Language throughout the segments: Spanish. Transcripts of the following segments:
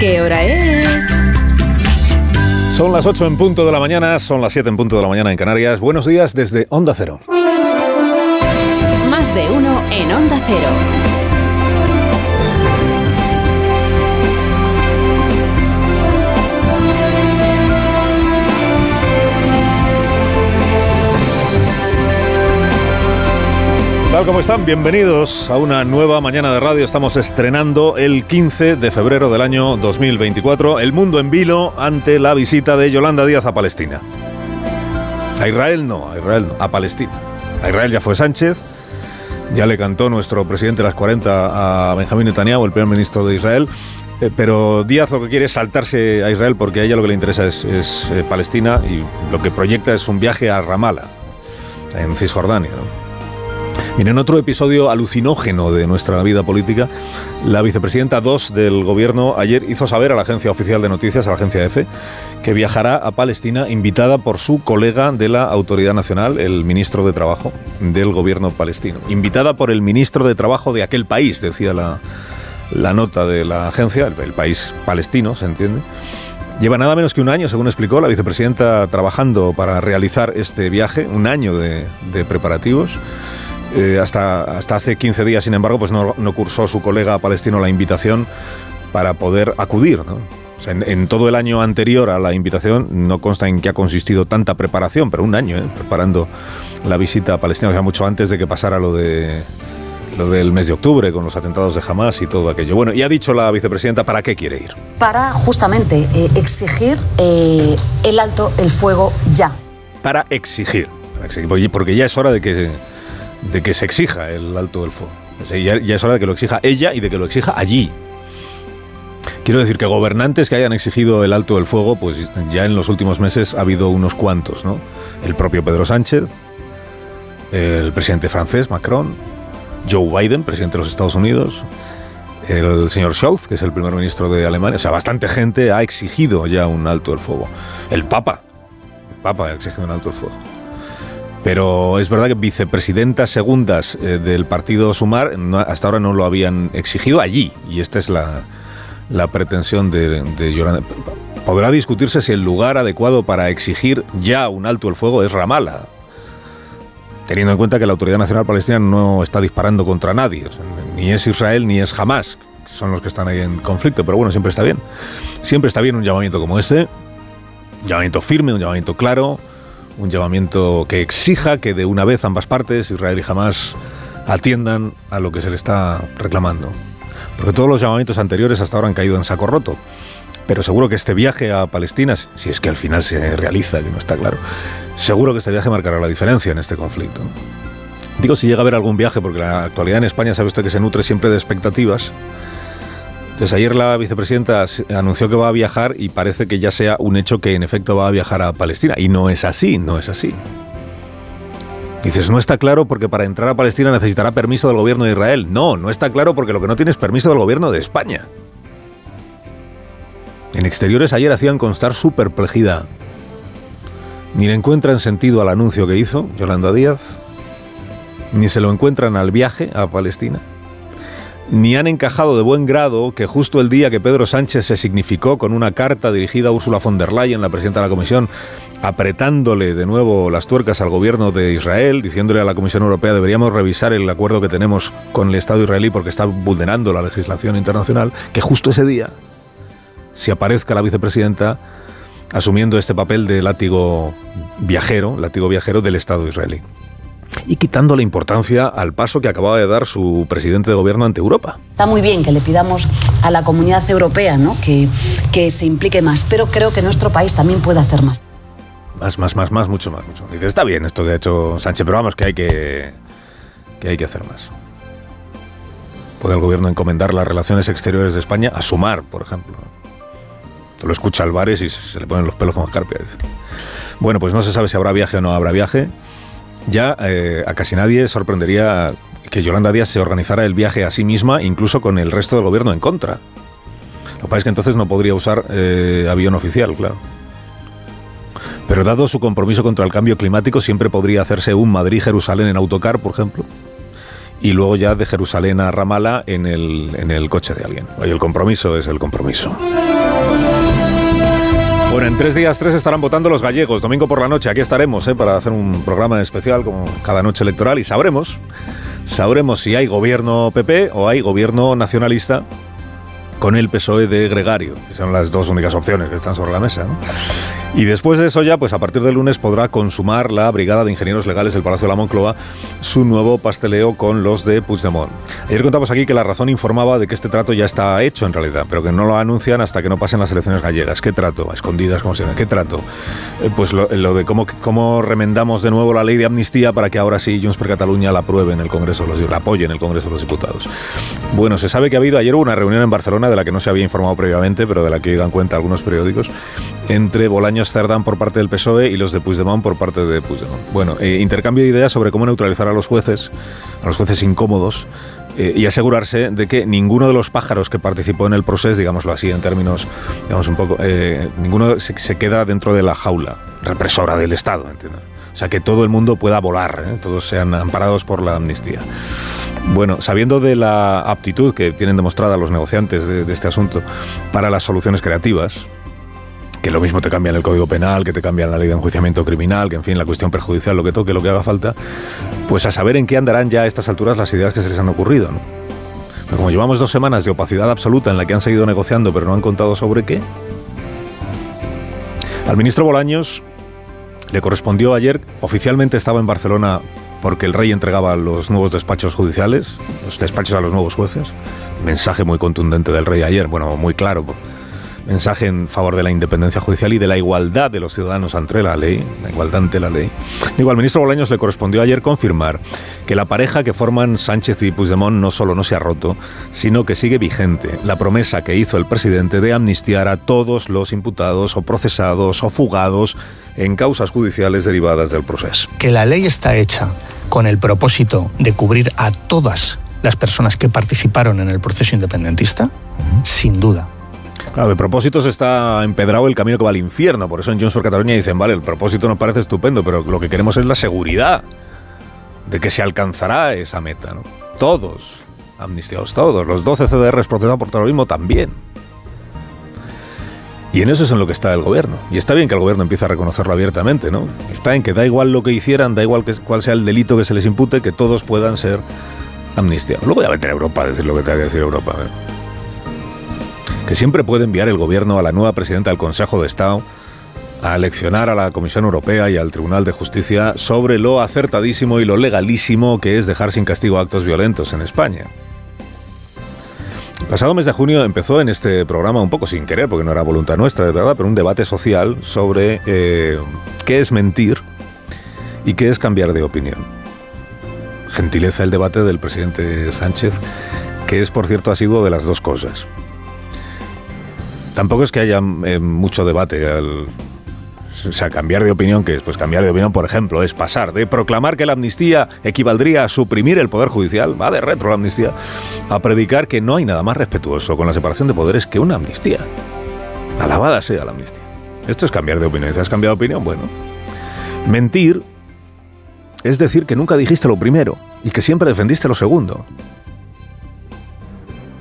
¿qué hora es? Son las 8 en punto de la mañana, son las 7 en punto de la mañana en Canarias. Buenos días desde Onda Cero. Más de uno en Onda Cero. Tal como están? Bienvenidos a una nueva mañana de radio. Estamos estrenando el 15 de febrero del año 2024 El mundo en vilo ante la visita de Yolanda Díaz a Palestina. A Israel no, a Israel no, a Palestina. A Israel ya fue Sánchez, ya le cantó nuestro presidente de las 40 a Benjamín Netanyahu, el primer ministro de Israel. Eh, pero Díaz lo que quiere es saltarse a Israel porque a ella lo que le interesa es, eh, Palestina y lo que proyecta es un viaje a Ramallah, en Cisjordania. En otro episodio alucinógeno de nuestra vida política, la vicepresidenta 2 del gobierno ayer hizo saber a la agencia oficial de noticias, a la agencia EFE, que viajará a Palestina invitada por su colega de la Autoridad Nacional, el ministro de Trabajo del gobierno palestino. Invitada por el ministro de Trabajo de aquel país, decía la, nota de la agencia, el, país palestino, ¿se entiende? Lleva nada menos que un año, según explicó la vicepresidenta, trabajando para realizar este viaje, un año de preparativos. Eh, hasta, hasta hace 15 días, sin embargo, pues no, cursó su colega palestino la invitación para poder acudir. en, todo el año anterior a la invitación no consta en qué ha consistido tanta preparación, pero un año ¿eh? preparando la visita a Palestina, o sea, mucho antes de que pasara lo de lo del mes de octubre con los atentados de Hamas y todo aquello. Bueno, y ha dicho la vicepresidenta para qué quiere ir. Para justamente eh, exigir el alto el fuego ya. Para exigir, para exigir, porque ya es hora de que de que se exija el alto del fuego. ya, es hora de que lo exija ella y de que lo exija allí. Quiero decir que gobernantes que hayan exigido el alto del fuego, pues ya en los últimos meses ha habido unos cuantos, ¿no? El propio Pedro Sánchez, el presidente francés Macron, Joe Biden, presidente de los Estados Unidos, el señor Scholz, que es el primer ministro de Alemania. O sea, bastante gente ha exigido ya un alto del fuego. El Papa, el Papa ha exigido un alto del fuego. Pero es verdad que vicepresidentas segundas eh, del partido Sumar hasta ahora no lo habían exigido allí. Y esta es la, pretensión de, de. Podrá discutirse si el lugar adecuado para exigir ya un alto el fuego es Ramallah. Teniendo en cuenta que la Autoridad Nacional Palestina no está disparando contra nadie. ni es Israel ni es Hamas, son los que están ahí en conflicto. Pero bueno, siempre está bien. Siempre está bien un llamamiento como este. Un llamamiento firme, un llamamiento claro un llamamiento que exija que de una vez ambas partes, Israel y Hamas, atiendan a lo que se le está reclamando. Porque todos los llamamientos anteriores hasta ahora han caído en saco roto. Pero seguro que este viaje a Palestina, si es que al final se realiza, que no está claro, seguro que este viaje marcará la diferencia en este conflicto. Digo si llega a haber algún viaje, porque la actualidad en España sabe usted que se nutre siempre de expectativas entonces ayer la vicepresidenta anunció que va a viajar y parece que ya sea un hecho que en efecto va a viajar a Palestina. Y no es así, no es así. Dices, no está claro porque para entrar a Palestina necesitará permiso del gobierno de Israel. No, no está claro porque lo que no tiene es permiso del gobierno de España. En exteriores ayer hacían constar su perplejidad. Ni le encuentran sentido al anuncio que hizo Yolanda Díaz, ni se lo encuentran al viaje a Palestina ni han encajado de buen grado que justo el día que Pedro Sánchez se significó con una carta dirigida a Ursula von der Leyen, la presidenta de la Comisión, apretándole de nuevo las tuercas al gobierno de Israel, diciéndole a la Comisión Europea deberíamos revisar el acuerdo que tenemos con el Estado israelí porque está vulnerando la legislación internacional, que justo ese día se aparezca la vicepresidenta asumiendo este papel de látigo viajero, látigo viajero del Estado israelí y quitando la importancia al paso que acababa de dar su presidente de gobierno ante Europa. Está muy bien que le pidamos a la comunidad europea ¿no? que, que se implique más, pero creo que nuestro país también puede hacer más. Más, más, más, más, mucho más, mucho. Dice, está bien esto que ha hecho Sánchez, pero vamos, que hay que, que hay que hacer más. Puede el gobierno encomendar las relaciones exteriores de España a sumar, por ejemplo. Tú lo escucha Álvarez y se le ponen los pelos como escarpia. Bueno, pues no se sabe si habrá viaje o no habrá viaje ya eh, a casi nadie sorprendería que Yolanda Díaz se organizara el viaje a sí misma, incluso con el resto del gobierno en contra. Lo que pasa es que entonces no podría usar eh, avión oficial, claro. Pero dado su compromiso contra el cambio climático, siempre podría hacerse un Madrid-Jerusalén en autocar, por ejemplo. y luego ya de Jerusalén a Ramala en el, en el coche de alguien. El compromiso es el compromiso. En tres días tres estarán votando los gallegos. Domingo por la noche aquí estaremos ¿eh? para hacer un programa especial como cada noche electoral y sabremos, sabremos si hay gobierno PP o hay gobierno nacionalista con el PSOE de Gregario, son las dos únicas opciones que están sobre la mesa. Y después de eso ya, pues a partir del lunes podrá consumar la Brigada de Ingenieros Legales del Palacio de la Moncloa su nuevo pasteleo con los de Puigdemont. Ayer contamos aquí que la razón informaba de que este trato ya está hecho en realidad, pero que no lo anuncian hasta que no pasen las elecciones gallegas. ¿Qué trato? escondidas, como se llama. ¿Qué trato? Eh, pues lo, de cómo, cómo remendamos de nuevo la ley de amnistía para que ahora sí Junts per Cataluña la apruebe en el Congreso, la apoye en el Congreso de los Diputados. Bueno, se sabe que ha habido ayer una reunión en Barcelona de la que no se había informado previamente, pero de la que dan cuenta algunos periódicos, entre Bolaños Cerdán por parte del PSOE y los de Puigdemont por parte de Puigdemont. Bueno, eh, intercambio de ideas sobre cómo neutralizar a los jueces, a los jueces incómodos, eh, y asegurarse de que ninguno de los pájaros que participó en el proceso, digámoslo así en términos, digamos un poco, eh, ninguno se, queda dentro de la jaula represora del Estado, ¿entiendes? O sea, que todo el mundo pueda volar, todos sean amparados por la amnistía. Bueno, sabiendo de la aptitud que tienen demostrada los negociantes de este asunto para las soluciones creativas, que lo mismo te cambian el Código Penal, que te cambian la ley de enjuiciamiento criminal, que en fin, la cuestión perjudicial, lo que toque, lo que haga falta, pues a saber en qué andarán ya a estas alturas las ideas que se les han ocurrido. ¿no? como llevamos dos semanas de opacidad absoluta en la que han seguido negociando pero no han contado sobre qué, al ministro Bolaños le correspondió ayer, oficialmente estaba en Barcelona porque el rey entregaba los nuevos despachos judiciales, los despachos a los nuevos jueces. Mensaje muy contundente del rey ayer, bueno, muy claro mensaje en favor de la independencia judicial y de la igualdad de los ciudadanos ante la ley, la igualdad ante la ley. Digo, al ministro Bolaños le correspondió ayer confirmar que la pareja que forman Sánchez y Puigdemont no solo no se ha roto, sino que sigue vigente la promesa que hizo el presidente de amnistiar a todos los imputados o procesados o fugados en causas judiciales derivadas del proceso. Que la ley está hecha con el propósito de cubrir a todas las personas que participaron en el proceso independentista, sin duda. Claro, de propósitos está empedrado el camino que va al infierno. Por eso en Junts por Cataluña dicen, vale, el propósito nos parece estupendo, pero lo que queremos es la seguridad de que se alcanzará esa meta. ¿no? Todos, amnistiados todos, los 12 CDRs procesados por terrorismo también. Y en eso es en lo que está el gobierno. Y está bien que el gobierno empiece a reconocerlo abiertamente, ¿no? Está en que da igual lo que hicieran, da igual que, cuál sea el delito que se les impute, que todos puedan ser amnistiados. Luego ya meter a Europa a decir lo que tenga que decir Europa. ¿eh? que siempre puede enviar el gobierno a la nueva presidenta del Consejo de Estado a leccionar a la Comisión Europea y al Tribunal de Justicia sobre lo acertadísimo y lo legalísimo que es dejar sin castigo actos violentos en España. Pasado mes de junio empezó en este programa un poco sin querer, porque no era voluntad nuestra, de verdad, pero un debate social sobre eh, qué es mentir y qué es cambiar de opinión. Gentileza el debate del presidente Sánchez, que es, por cierto, ha sido de las dos cosas. Tampoco es que haya eh, mucho debate o sea, cambiar de opinión, que es pues cambiar de opinión, por ejemplo, es pasar de proclamar que la amnistía equivaldría a suprimir el poder judicial, va de retro la amnistía, a predicar que no hay nada más respetuoso con la separación de poderes que una amnistía. Alabada sea la amnistía. Esto es cambiar de opinión. ¿Has cambiado de opinión? Bueno. Mentir es decir que nunca dijiste lo primero y que siempre defendiste lo segundo.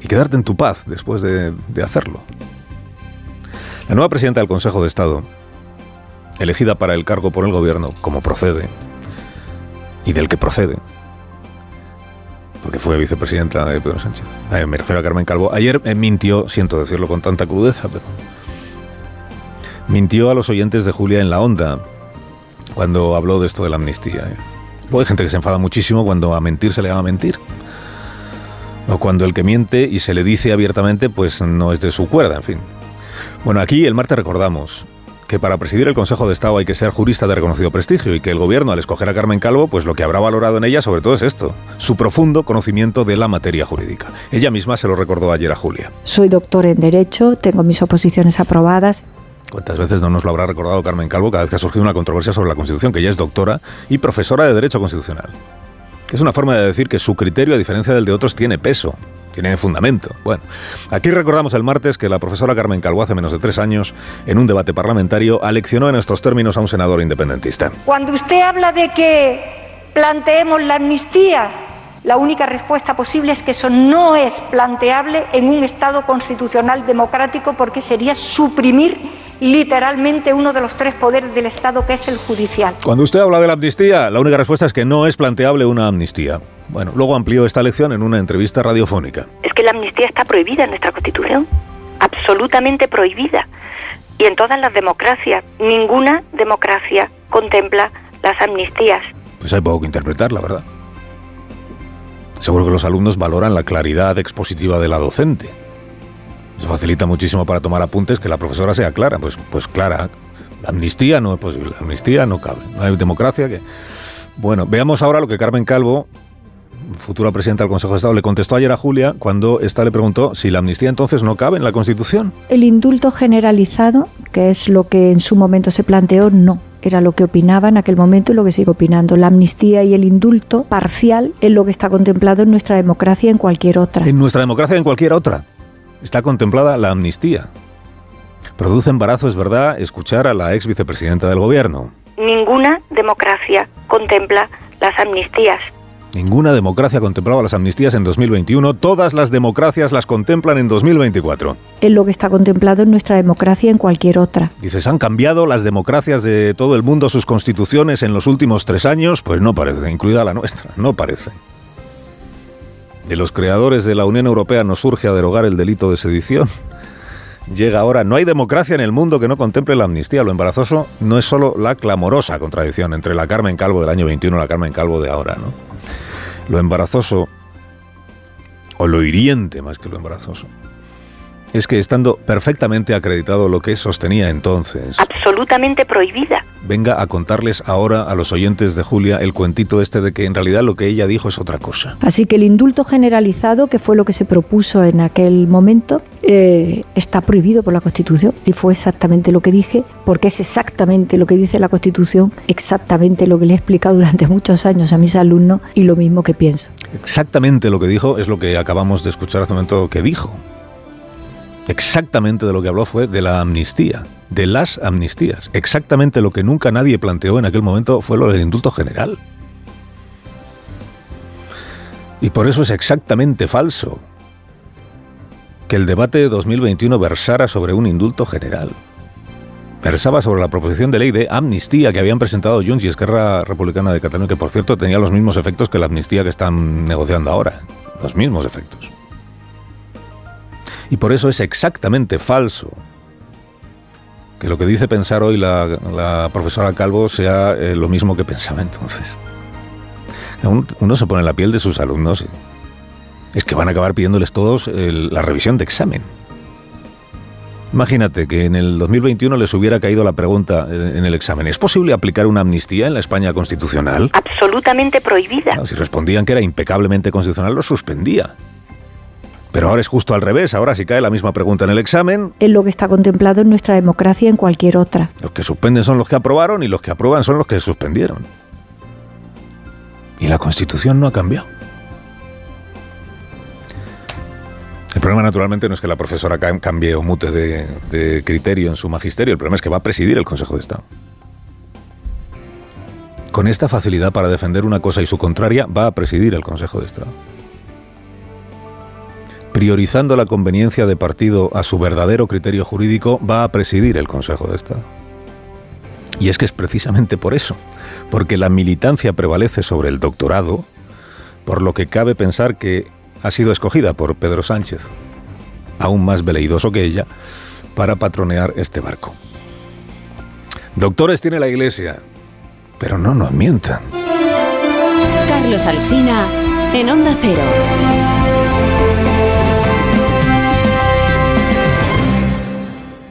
Y quedarte en tu paz después de hacerlo. La nueva presidenta del Consejo de Estado, elegida para el cargo por el gobierno, como procede, y del que procede, porque fue vicepresidenta de Pedro Sánchez, me refiero a Carmen Calvo, ayer eh, mintió, siento decirlo con tanta crudeza, pero mintió a los oyentes de Julia en la onda cuando habló de esto de la amnistía. ¿eh? hay gente que se enfada muchísimo cuando a mentir se le a mentir. O cuando el que miente y se le dice abiertamente, pues no es de su cuerda, en fin. Bueno, aquí el martes recordamos que para presidir el Consejo de Estado hay que ser jurista de reconocido prestigio y que el gobierno al escoger a Carmen Calvo, pues lo que habrá valorado en ella sobre todo es esto, su profundo conocimiento de la materia jurídica. Ella misma se lo recordó ayer a Julia. Soy doctor en Derecho, tengo mis oposiciones aprobadas. ¿Cuántas veces no nos lo habrá recordado Carmen Calvo cada vez que ha surgido una controversia sobre la Constitución, que ella es doctora y profesora de Derecho Constitucional? Que es una forma de decir que su criterio, a diferencia del de otros, tiene peso tiene fundamento. Bueno, aquí recordamos el martes que la profesora Carmen Calvo hace menos de tres años, en un debate parlamentario, aleccionó en estos términos a un senador independentista. Cuando usted habla de que planteemos la amnistía, La única respuesta posible es que eso no es planteable en un Estado constitucional democrático porque sería suprimir literalmente uno de los tres poderes del Estado, que es el judicial. Cuando usted habla de la amnistía, la única respuesta es que no es planteable una amnistía. Bueno, luego amplió esta lección en una entrevista radiofónica. Es que la amnistía está prohibida en nuestra Constitución, absolutamente prohibida. Y en todas las democracias, ninguna democracia contempla las amnistías. Pues hay poco que interpretar, la verdad. Seguro que los alumnos valoran la claridad expositiva de la docente. Se facilita muchísimo para tomar apuntes que la profesora sea clara. Pues, pues clara, la amnistía no es posible, la amnistía no cabe. No hay democracia que... Bueno, veamos ahora lo que Carmen Calvo, futura presidenta del Consejo de Estado, le contestó ayer a Julia cuando ésta le preguntó si la amnistía entonces no cabe en la Constitución. El indulto generalizado, que es lo que en su momento se planteó, no. Era lo que opinaba en aquel momento y lo que sigue opinando. La amnistía y el indulto parcial es lo que está contemplado en nuestra democracia y en cualquier otra. En nuestra democracia y en cualquier otra. Está contemplada la amnistía. Produce embarazo, es verdad, escuchar a la ex vicepresidenta del gobierno. Ninguna democracia contempla las amnistías. Ninguna democracia contemplaba las amnistías en 2021, todas las democracias las contemplan en 2024. Es lo que está contemplado en nuestra democracia y en cualquier otra. Dices, ¿han cambiado las democracias de todo el mundo sus constituciones en los últimos tres años? Pues no parece, incluida la nuestra, no parece. De los creadores de la Unión Europea nos surge a derogar el delito de sedición. Llega ahora, no hay democracia en el mundo que no contemple la amnistía. Lo embarazoso no es solo la clamorosa contradicción entre la Carmen Calvo del año 21 y la Carmen Calvo de ahora, ¿no? Lo embarazoso, o lo hiriente más que lo embarazoso, es que estando perfectamente acreditado lo que sostenía entonces, Absolutamente prohibida. venga a contarles ahora a los oyentes de Julia el cuentito este de que en realidad lo que ella dijo es otra cosa. Así que el indulto generalizado, que fue lo que se propuso en aquel momento, eh, está prohibido por la Constitución. Y fue exactamente lo que dije, porque es exactamente lo que dice la Constitución, exactamente lo que le he explicado durante muchos años a mis alumnos y lo mismo que pienso. Exactamente lo que dijo es lo que acabamos de escuchar hace un momento que dijo. Exactamente de lo que habló fue de la amnistía, de las amnistías. Exactamente lo que nunca nadie planteó en aquel momento fue lo del indulto general. Y por eso es exactamente falso que el debate de 2021 versara sobre un indulto general. Versaba sobre la proposición de ley de amnistía que habían presentado Junts y Esquerra Republicana de Cataluña, que por cierto tenía los mismos efectos que la amnistía que están negociando ahora. Los mismos efectos. Y por eso es exactamente falso que lo que dice pensar hoy la, la profesora Calvo sea eh, lo mismo que pensaba entonces. Uno, se pone en la piel de sus alumnos. Es que van a acabar pidiéndoles todos el- la revisión de examen. Imagínate que en el 2021 les hubiera caído la pregunta eh, en el examen. ¿Es posible aplicar una amnistía en la España constitucional? Absolutamente prohibida. Claro, si respondían que era impecablemente constitucional, lo suspendía. Pero ahora es justo al revés. Ahora si cae la misma pregunta en el examen, Es lo que está contemplado en nuestra democracia y en cualquier otra. los que suspenden son los que aprobaron y los que aprueban son los que suspendieron. Y la Constitución no ha cambiado. El problema, naturalmente, no es que la profesora cam- cambie o mute de, de criterio en su magisterio. El problema es que va a presidir el Consejo de Estado. Con esta facilidad para defender una cosa y su contraria, va a presidir el Consejo de Estado. Priorizando la conveniencia de partido a su verdadero criterio jurídico, va a presidir el Consejo de Estado. Y es que es precisamente por eso, porque la militancia prevalece sobre el doctorado, por lo que cabe pensar que ha sido escogida por Pedro Sánchez, aún más veleidoso que ella, para patronear este barco. Doctores tiene la Iglesia, pero no nos mientan. Carlos Alsina en Onda Cero.